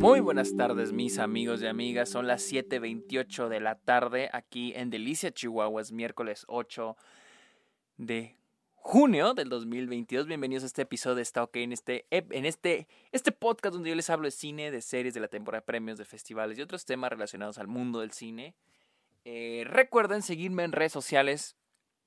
Muy buenas tardes mis amigos y amigas, son las 7.28 de la tarde aquí en Delicia, Chihuahua, es miércoles 8 de junio del 2022. Bienvenidos a este episodio de Está OK, en este, en este, este podcast donde yo les hablo de cine, de series, de la temporada de premios, de festivales y otros temas relacionados al mundo del cine. Eh, recuerden seguirme en redes sociales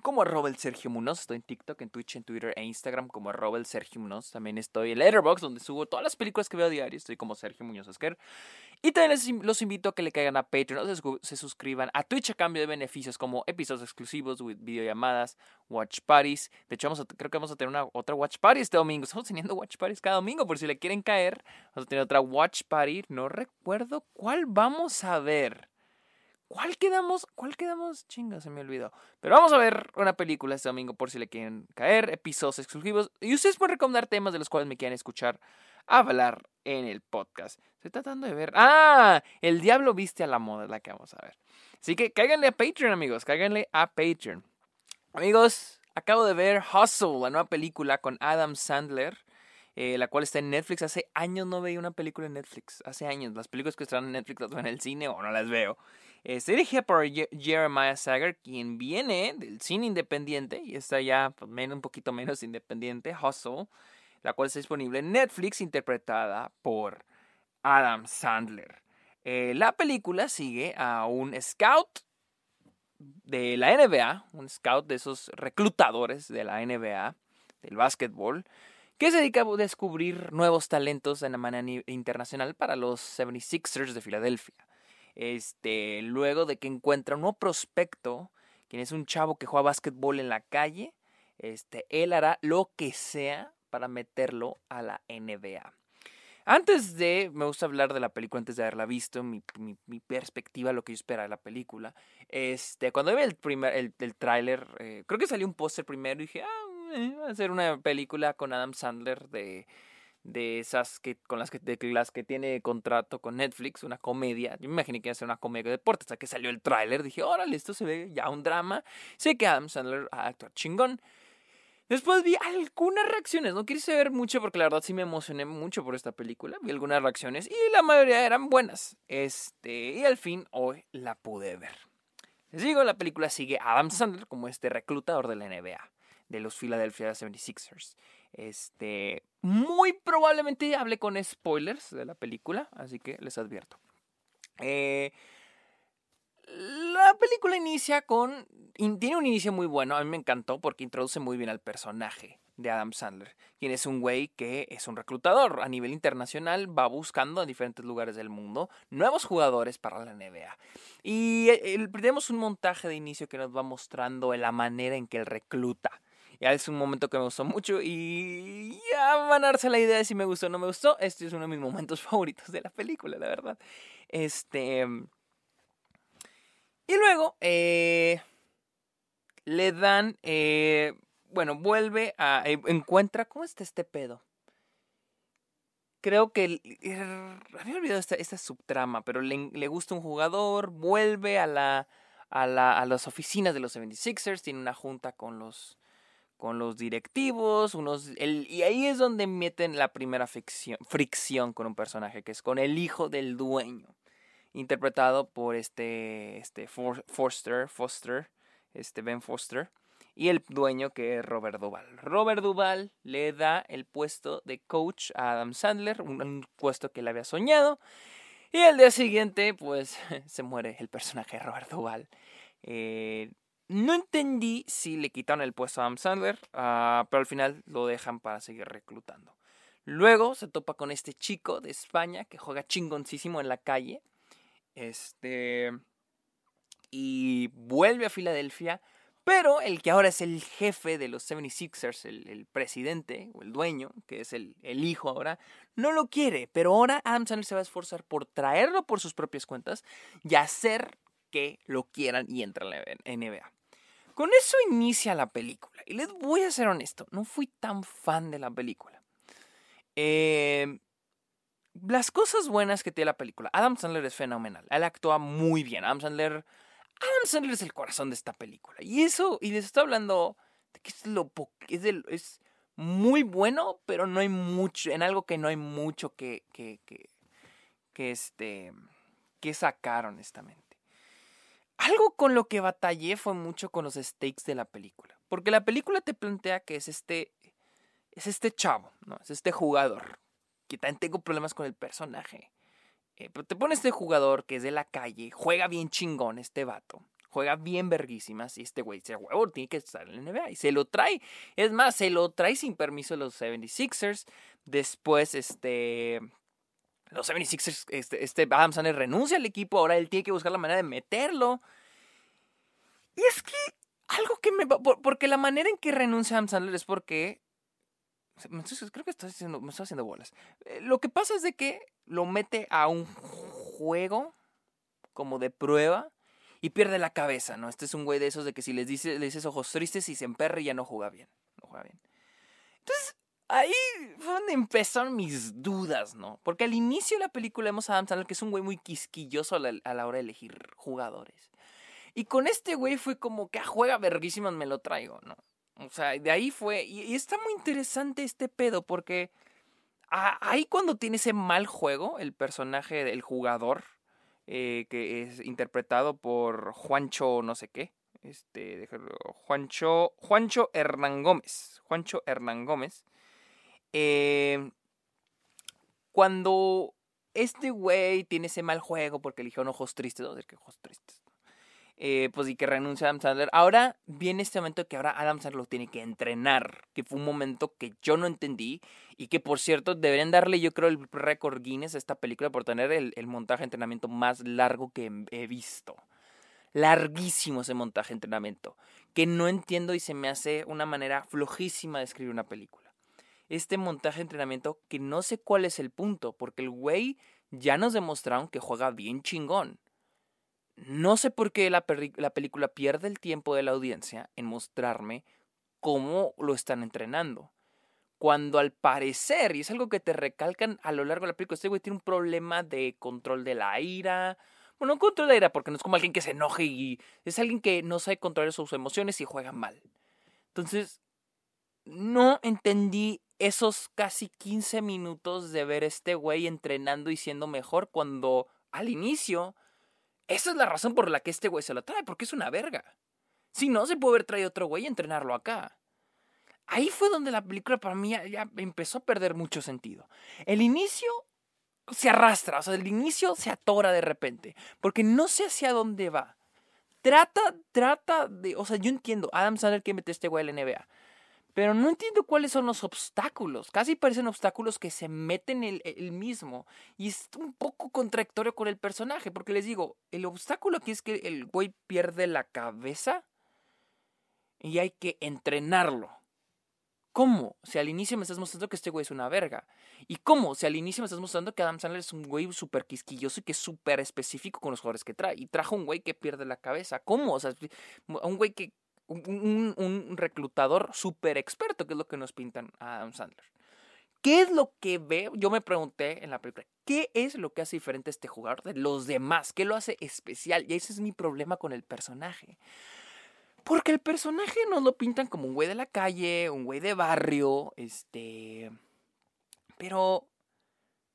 como arroba el Sergio Munoz. Estoy en TikTok, en Twitch, en Twitter e Instagram como arroba el Sergio Munoz. También estoy en Letterboxd, donde subo todas las películas que veo a diario. Estoy como Sergio Muñoz Esquer. Y también les, los invito a que le caigan a Patreon o se, suscriban a Twitch a cambio de beneficios como episodios exclusivos, videollamadas, watch parties. De hecho, vamos creo que vamos a tener una, otra watch party este domingo. Estamos teniendo watch parties cada domingo, por si le quieren caer. Vamos a tener otra watch party. No recuerdo cuál vamos a ver. ¿Cuál quedamos? ¿Cuál quedamos? Chinga, se me olvidó. Pero vamos a ver una película este domingo por si le quieren caer, episodios exclusivos. Y ustedes pueden recomendar temas de los cuales me quieran escuchar hablar en el podcast. Estoy tratando de ver. ¡Ah! El Diablo Viste a la Moda es la que vamos a ver. Así que cáiganle a Patreon, amigos. Cáiganle a Patreon. Amigos, acabo de ver Hustle, la nueva película con Adam Sandler. Eh, la cual está en Netflix. Hace años no veía una película en Netflix. Hace años. Las películas que están en Netflix las veo en el cine o no las veo. Eh, se dirigida por Jeremiah Sager, quien viene del cine independiente y está ya pues, un poquito menos independiente, Hustle, la cual está disponible en Netflix, interpretada por Adam Sandler. Eh, la película sigue a un scout de la NBA, un scout de esos reclutadores de la NBA, del básquetbol, que se dedica a descubrir nuevos talentos de manera internacional para los 76ers de Filadelfia. Este, luego de que encuentra un nuevo prospecto, quien es un chavo que juega básquetbol en la calle, este, él hará lo que sea para meterlo a la NBA. Antes de, me gusta hablar de la película antes de haberla visto, mi, mi, perspectiva, lo que yo esperaba de la película. Este, cuando vi el primer, el, tráiler, eh, creo que salió un póster primero y dije, ah, eh, va a ser una película con Adam Sandler de, de esas que con las que las que tiene contrato con Netflix, una comedia. Yo me imaginé que iba a ser una comedia de deporte, hasta que salió el tráiler, dije, órale, esto se ve ya un drama. Sé que Adam Sandler a actuar chingón. Después vi algunas reacciones, no quise ver mucho porque la verdad sí me emocioné mucho por esta película. Vi algunas reacciones y la mayoría eran buenas. Este, y al fin hoy la pude ver. Les digo, la película sigue a Adam Sandler como este reclutador de la NBA, de los Philadelphia 76ers. Este, muy probablemente hable con spoilers de la película, así que les advierto. Eh, la película inicia con. Tiene un inicio muy bueno, a mí me encantó porque introduce muy bien al personaje de Adam Sandler, quien es un güey que es un reclutador a nivel internacional, va buscando en diferentes lugares del mundo nuevos jugadores para la NBA. Y eh, tenemos un montaje de inicio que nos va mostrando la manera en que él recluta ya es un momento que me gustó mucho y ya van a darse la idea de si me gustó o no me gustó. Este es uno de mis momentos favoritos de la película, la verdad. Este. Y luego, eh, le dan. Eh, bueno, vuelve a. Eh, encuentra. ¿Cómo está este pedo? Creo que. había olvidado esta, esta subtrama, pero le, le, gusta un jugador. Vuelve a la. A, la, a las oficinas de los 76ers. Tiene una junta con los con los directivos, unos, el, y ahí es donde meten la primera fricción, con un personaje, que es con el hijo del dueño, interpretado por este, este Foster, Foster, este Ben Foster, y el dueño que es Robert Duval. Robert Duval le da el puesto de coach a Adam Sandler, un, puesto que él había soñado, y el día siguiente, pues, se muere el personaje Robert Duval. Eh, no entendí si le quitaron el puesto a Adam Sandler, ah, pero al final lo dejan para seguir reclutando. Luego se topa con este chico de España que juega chingoncísimo en la calle. Este. Y vuelve a Filadelfia. Pero el que ahora es el jefe de los 76ers, el, presidente o el dueño, que es el, hijo ahora, no lo quiere. Pero ahora Adam Sandler se va a esforzar por traerlo por sus propias cuentas y hacer que lo quieran y entre a la NBA. Con eso inicia la película. Y les voy a ser honesto, no fui tan fan de la película. Em, las cosas buenas que tiene la película. Adam Sandler es fenomenal. Él actúa muy bien. Adam Sandler, Adam Sandler es el corazón de esta película. Y eso, y les estoy hablando de que es lo es, muy bueno, pero no hay mucho, en algo que no hay mucho que, que, que este que sacaron honestamente. Algo con lo que batallé fue mucho con los stakes de la película, porque la película te plantea que es este es este chavo, no, es este jugador que también tengo problemas con el personaje. Eh, pero te pone este jugador que es de la calle, juega bien chingón este vato juega bien verguísimas y este güey se huevo tiene que estar en la NBA y se lo trae. Es más, se lo trae sin permiso los 76ers. Después, este. Los 76ers, este, este Adam renuncia al equipo, ahora él tiene que buscar la manera de meterlo. Y es que algo que me... Porque la manera en que renuncia Adam Sandler es porque... Creo que estoy haciendo, me estoy haciendo bolas. Eh, lo que pasa es de que lo mete a un juego como de prueba y pierde la cabeza, ¿no? Este es un güey de esos de que si les, dice, le dices ojos tristes y se emperra ya no juega bien. No juega bien. Entonces, ahí fue donde empezaron mis dudas, ¿no? Porque al inicio de la película vemos a Adam Sandler que es un güey muy quisquilloso a la, hora de elegir jugadores. Y con este güey fue como que a ah, juega verguísimas me lo traigo, ¿no? O sea, de ahí fue. Y, está muy interesante este pedo porque ahí cuando tiene ese mal juego, el personaje del jugador, eh, que es interpretado por Juancho no sé qué. Este, déjalo, Juancho, Juancho Hernán Gómez. Juancho Hernán Gómez. Eh, cuando este güey tiene ese mal juego porque eligió ojos tristes, o que ojos tristes. Eh, pues y que renuncia Adam Sandler. Ahora viene este momento que ahora Adam Sandler lo tiene que entrenar, que fue un momento que yo no entendí y que por cierto deberían darle yo creo el récord Guinness a esta película por tener el, el montaje de entrenamiento más largo que he visto. Larguísimo ese montaje de entrenamiento, que no entiendo y se me hace una manera flojísima de escribir una película. Este montaje de entrenamiento que no sé cuál es el punto, porque el güey ya nos demostraron que juega bien chingón no sé por qué la, película pierde el tiempo de la audiencia en mostrarme cómo lo están entrenando. Cuando al parecer, y es algo que te recalcan a lo largo de la película, este güey tiene un problema de control de la ira. Bueno, un control de la ira, porque no es como alguien que se enoje y es alguien que no sabe controlar sus emociones y juega mal. Entonces, no entendí esos casi 15 minutos de ver a este güey entrenando y siendo mejor cuando al inicio esa es la razón por la que este güey se lo trae, porque es una verga. Si no, se puede haber traído otro güey y entrenarlo acá. Ahí fue donde la película para mí ya, empezó a perder mucho sentido. El inicio se arrastra, o sea, el inicio se atora de repente, porque no sé hacia dónde va. Trata, trata de, o sea, yo entiendo, Adam Sandler que mete este güey a la NBA, pero no entiendo cuáles son los obstáculos. Casi parecen obstáculos que se meten el, el mismo. Y es un poco contradictorio con el personaje. Porque les digo, el obstáculo aquí es que el güey pierde la cabeza. Y hay que entrenarlo. ¿Cómo? Si al inicio me estás mostrando que este güey es una verga. ¿Y cómo? Si al inicio me estás mostrando que Adam Sandler es un güey súper quisquilloso y que es súper específico con los jugadores que trae. Y trajo un güey que pierde la cabeza. ¿Cómo? O sea, un güey que un, reclutador súper experto, que es lo que nos pintan a Adam Sandler. ¿Qué es lo que ve? Yo me pregunté en la película, ¿qué es lo que hace diferente a este jugador de los demás? ¿Qué lo hace especial? Y ese es mi problema con el personaje. Porque el personaje nos lo pintan como un güey de la calle, un güey de barrio, este... Pero...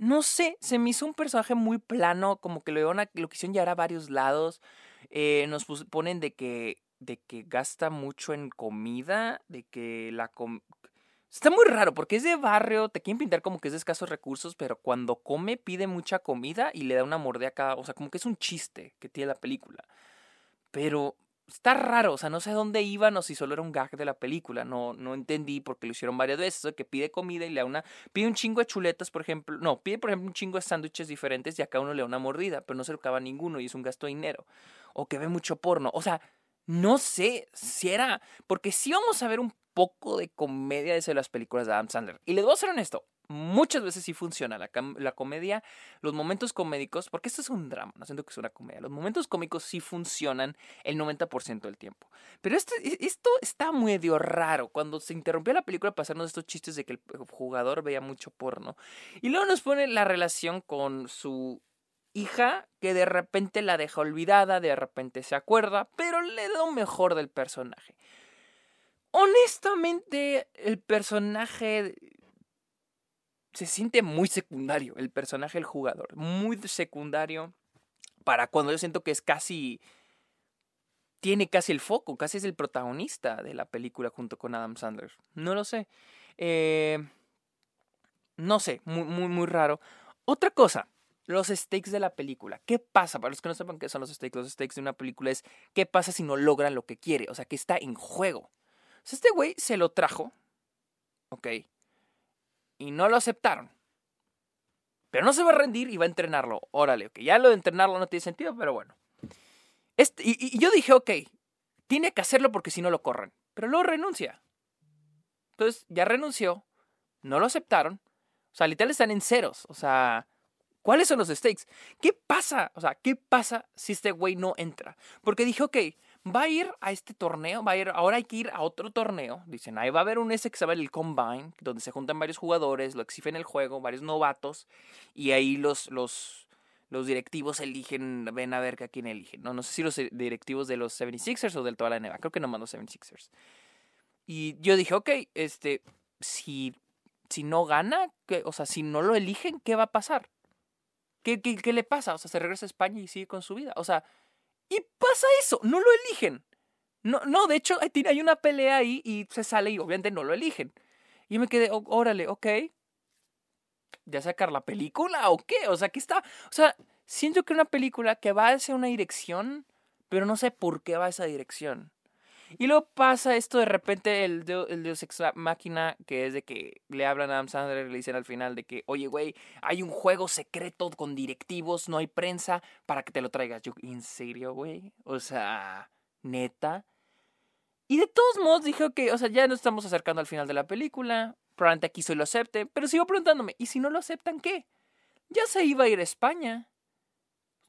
No sé, se me hizo un personaje muy plano, como que lo, lo quisieron a varios lados. Eh, nos ponen de que de que gasta mucho en comida, de que la... Está muy raro porque es de barrio, te quieren pintar como que es de escasos recursos, pero cuando come pide mucha comida y le da una mordida a cada... O sea, como que es un chiste que tiene la película. Pero está raro, o sea, no sé dónde iban o si solo era un gag de la película, no, no entendí porque lo hicieron varias veces, que pide comida y le da una, pide un chingo de chuletas, por ejemplo, no, pide por ejemplo un chingo de sándwiches diferentes y a cada uno le da una mordida, pero no se lo acaba ninguno y es un gasto de dinero, o que ve mucho porno, o sea, no sé si era. Porque sí vamos a ver un poco de comedia de las películas de Adam Sandler. Y les voy a ser honesto. Muchas veces sí funciona la, la comedia, los momentos comédicos, porque esto es un drama, no siento que es una comedia. Los momentos cómicos sí funcionan el 90% del tiempo. Pero esto, e, esto está medio raro. Cuando se interrumpió la película, pasaron estos chistes de que el jugador veía mucho porno. Y luego nos pone la relación con su hija que de repente la deja olvidada, de repente se acuerda, pero le da un mejor del personaje. Honestamente, el personaje se siente muy secundario el personaje, el jugador. Muy secundario para cuando yo siento que es casi... Tiene casi el foco, casi es el protagonista de la película junto con Adam Sandler. No lo sé. Eh, no sé, muy, muy, muy raro. Otra cosa, los stakes de la película. ¿Qué pasa? Para los que no sepan qué son los stakes, los stakes de una película es qué pasa si no logran lo que quiere, o sea, que está en juego. Este güey se lo trajo, ok, y no lo aceptaron. Pero no se va a rendir y va a entrenarlo. Órale, ok. Ya lo de entrenarlo no tiene sentido, pero bueno. Este, y, yo dije, ok, tiene que hacerlo porque si no lo corren. Pero luego renuncia. Entonces ya renunció, no lo aceptaron. O sea, literal están en ceros. O sea, ¿cuáles son los stakes? ¿Qué pasa? O sea, ¿qué pasa si este güey no entra? Porque dije, ok, va a ir a este torneo, va a ir, ahora hay que ir a otro torneo. Dicen, ahí va a haber un ese que se llama el Combine, donde se juntan varios jugadores, lo exigen el juego, varios novatos, y ahí los, los, los directivos eligen, ven a ver a quién eligen. No, no sé si los directivos de los 76ers o del toda la NBA, creo que nomás los 76ers. Y yo dije, ok, este, si, si no gana, o sea, si no lo eligen, ¿qué va a pasar? ¿Qué, qué, ¿Qué le pasa? O sea, se regresa a España y sigue con su vida. O sea, y pasa eso, no lo eligen. No, no, de hecho hay una pelea ahí y se sale y obviamente no lo eligen. Y me quedé, órale, ok. ¿Ya sacar la película o qué? O sea, ¿qué está? O sea, siento que una película que va hacia una dirección, pero no sé por qué va a esa dirección. Y luego pasa esto de repente, el, el Deus Ex Máquina, que es de que le hablan a Adam Sandler y le dicen al final de que, oye, güey, hay un juego secreto con directivos, no hay prensa para que te lo traigas. Yo, ¿en serio, güey? O sea, neta. Y de todos modos dije, que, o sea, ya nos estamos acercando al final de la película. Probablemente aquí se lo acepte, pero sigo preguntándome, ¿y si no lo aceptan qué? Ya se iba a ir a España.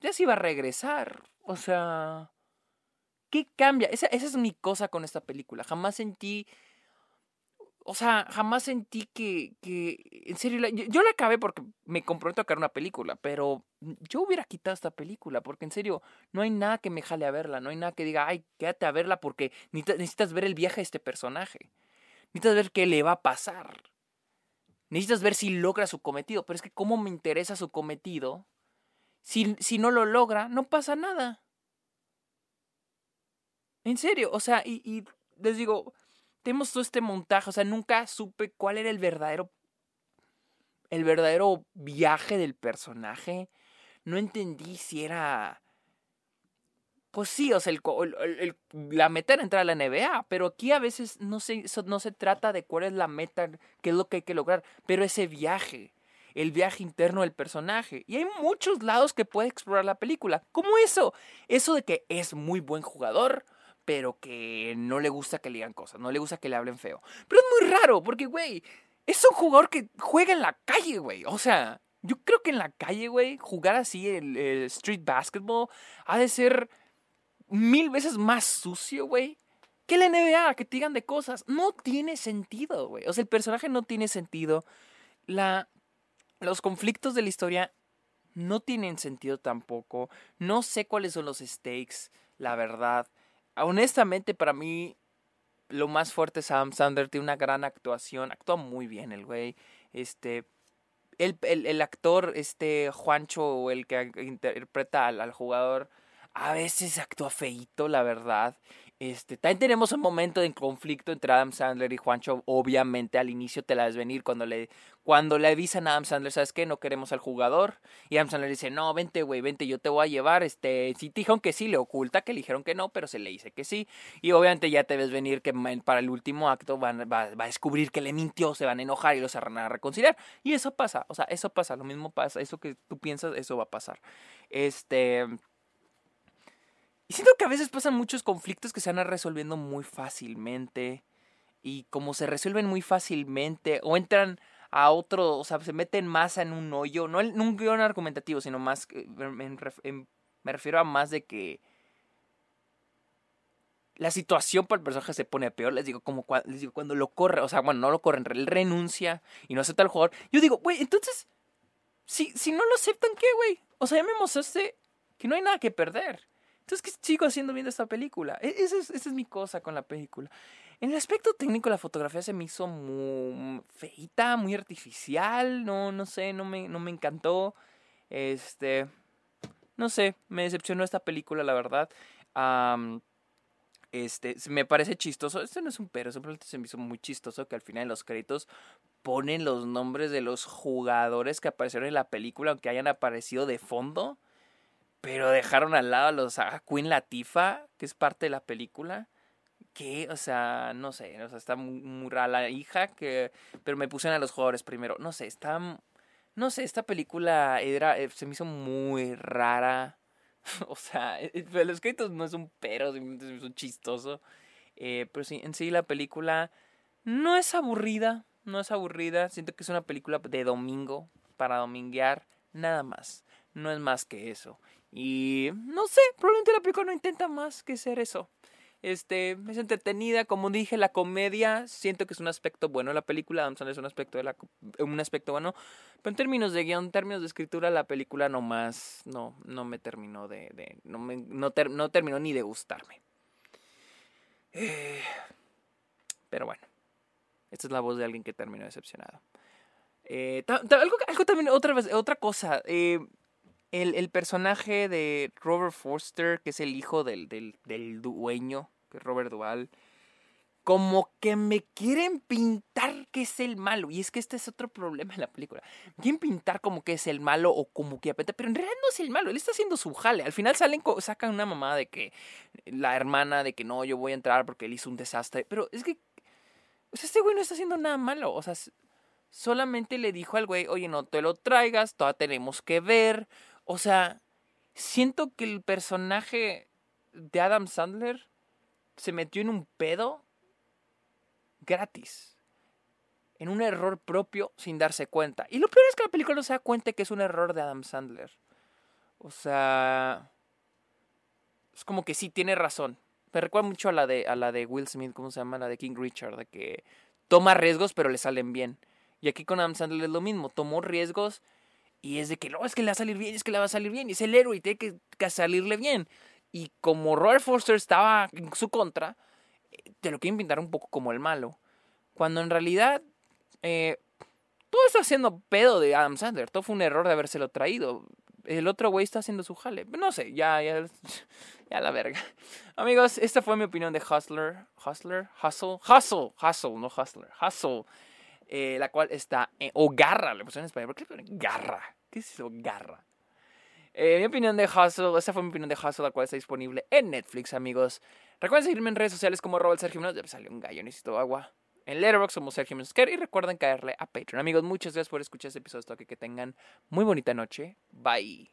Ya se iba a regresar. O sea, ¿Qué cambia? Esa, esa es mi cosa con esta película. Jamás sentí. O sea, jamás sentí que. que en serio, yo, la acabé porque me comprometo a crear una película, pero yo hubiera quitado esta película porque en serio, no hay nada que me jale a verla. No hay nada que diga, ay, quédate a verla porque necesitas ver el viaje de este personaje. Necesitas ver qué le va a pasar. Necesitas ver si logra su cometido. Pero es que, ¿cómo me interesa su cometido? Si, si no lo logra, no pasa nada. En serio, o sea, y, les digo, tenemos todo este montaje, o sea, nunca supe cuál era el verdadero el verdadero viaje del personaje. No entendí si era pues sí, o sea, el, la meta era entrar a la NBA, pero aquí a veces no se, no se trata de cuál es la meta, qué es lo que hay que lograr, pero ese viaje, el viaje interno del personaje. Y hay muchos lados que puede explorar la película, como eso, eso de que es muy buen jugador, pero que no le gusta que le digan cosas, no le gusta que le hablen feo. Pero es muy raro, porque, güey, es un jugador que juega en la calle, güey. O sea, yo creo que en la calle, güey, jugar así el, street basketball ha de ser mil veces más sucio, güey. Que la NBA, que te digan de cosas. No tiene sentido, güey. O sea, el personaje no tiene sentido. La, los conflictos de la historia no tienen sentido tampoco. No sé cuáles son los stakes, la verdad honestamente para mí lo más fuerte es Adam Sandler, tiene una gran actuación, actúa muy bien el güey. Este, el, el, actor, este Juancho, el que interpreta al, al, jugador, a veces actúa feito, la verdad. Este, también tenemos un momento de conflicto entre Adam Sandler y Juancho. Obviamente al inicio te la ves venir cuando le, cuando le avisan a Adam Sandler, ¿sabes qué? No queremos al jugador. Y Adam Sandler dice, no, vente, güey, vente, yo te voy a llevar. Este, sí te dijeron que sí, le oculta que le dijeron que no, pero se le dice que sí. Y obviamente ya te ves venir que para el último acto van, va, va a descubrir que le mintió, se van a enojar y los van a reconciliar. Y eso pasa, o sea, eso pasa, lo mismo pasa, eso que tú piensas, eso va a pasar. Este... Y siento que a veces pasan muchos conflictos que se van resolviendo muy fácilmente. Y como se resuelven muy fácilmente, o entran a otro, o sea, se meten más en un hoyo, no en un guion argumentativo, sino más, me refiero a más de que la situación para el personaje se pone peor. Les digo, como les digo, cuando lo corre, o sea, bueno, no lo corren, él renuncia y no acepta al jugador. Yo digo, güey, entonces, si, si no lo aceptan, ¿qué, güey? O sea, ya me mostraste que no hay nada que perder. Entonces, ¿qué sigo haciendo viendo esta película? E, esa es, mi cosa con la película. En el aspecto técnico, la fotografía se me hizo muy feita, muy artificial. No, no sé, no me, no me encantó. Este. No sé, me decepcionó esta película, la verdad. este, me parece chistoso. Esto no es un pero, simplemente se me hizo muy chistoso que al final en los créditos ponen los nombres de los jugadores que aparecieron en la película, aunque hayan aparecido de fondo. Pero dejaron al lado a los a Queen Latifa, que es parte de la película. Que, o sea, no sé, o sea, está muy, rara la hija, que, pero me pusieron a los jugadores primero. No sé, está, no sé, esta película era, eh, se me hizo muy rara. o sea, eh, eh, los créditos no es un pero, simplemente se me hizo chistoso. pero sí, en sí la película no es aburrida, no es aburrida. Siento que es una película de domingo, para dominguear, nada más. No es más que eso. Y no sé, probablemente la película no intenta más que ser eso. Este, es entretenida, como dije, la comedia, siento que es un aspecto bueno de la película, Adam es un aspecto de la un aspecto bueno, pero en términos de guion, en términos de escritura, la película no más, no, no me terminó de, no, me, no, no terminó ni de gustarme. Eh, pero bueno, esta es la voz de alguien que terminó decepcionado. Eh, algo, algo, también, otra vez, otra cosa, eh, el, personaje de Robert Forster, que es el hijo del, del, dueño, que es Robert Duval, como que me quieren pintar que es el malo. Y es que este es otro problema en la película. Me quieren pintar como que es el malo o como que apeta, pero en realidad no es el malo. Él está haciendo su jale. Al final salen, sacan una mamá de que la hermana de que no, yo voy a entrar porque él hizo un desastre. Pero es que, este güey no está haciendo nada malo. O sea, solamente le dijo al güey, oye, no te lo traigas, todavía tenemos que ver. O sea, siento que el personaje de Adam Sandler se metió en un pedo gratis. En un error propio sin darse cuenta. Y lo peor es que la película no se da cuenta que es un error de Adam Sandler. O sea. Es como que sí, tiene razón. Me recuerda mucho a la de, a la de Will Smith, ¿cómo se llama? La de King Richard, de que toma riesgos pero le salen bien. Y aquí con Adam Sandler es lo mismo. Tomó riesgos y es de que no, es que le va a salir bien, es que le va a salir bien. Y es el héroe y tiene que, salirle bien. Y como Robert Forster estaba en su contra, eh, te lo quieren pintar un poco como el malo. Cuando en realidad eh, todo está haciendo pedo de Adam Sandler. Todo fue un error de habérselo traído. El otro güey está haciendo su jale. No sé, ya, ya, ya la verga. Amigos, esta fue mi opinión de Hustler. Hustler, Hustle, Hustle, Hustle, no Hustler, Hustle. Eh, la cual está, en, o Garra, le puse en español, ¿por qué Garra? ¿Qué es eso? Garra. Eh, mi opinión de Hustle, esa fue mi opinión de Hustle, la cual está disponible en Netflix, amigos. Recuerden seguirme en redes sociales como Robert Sergio Ya me salió un gallo, necesito agua. En Letterboxd somos Sergio Menosquer y recuerden caerle a Patreon. Amigos, muchas gracias por escuchar este episodio. que tengan muy bonita noche. Bye.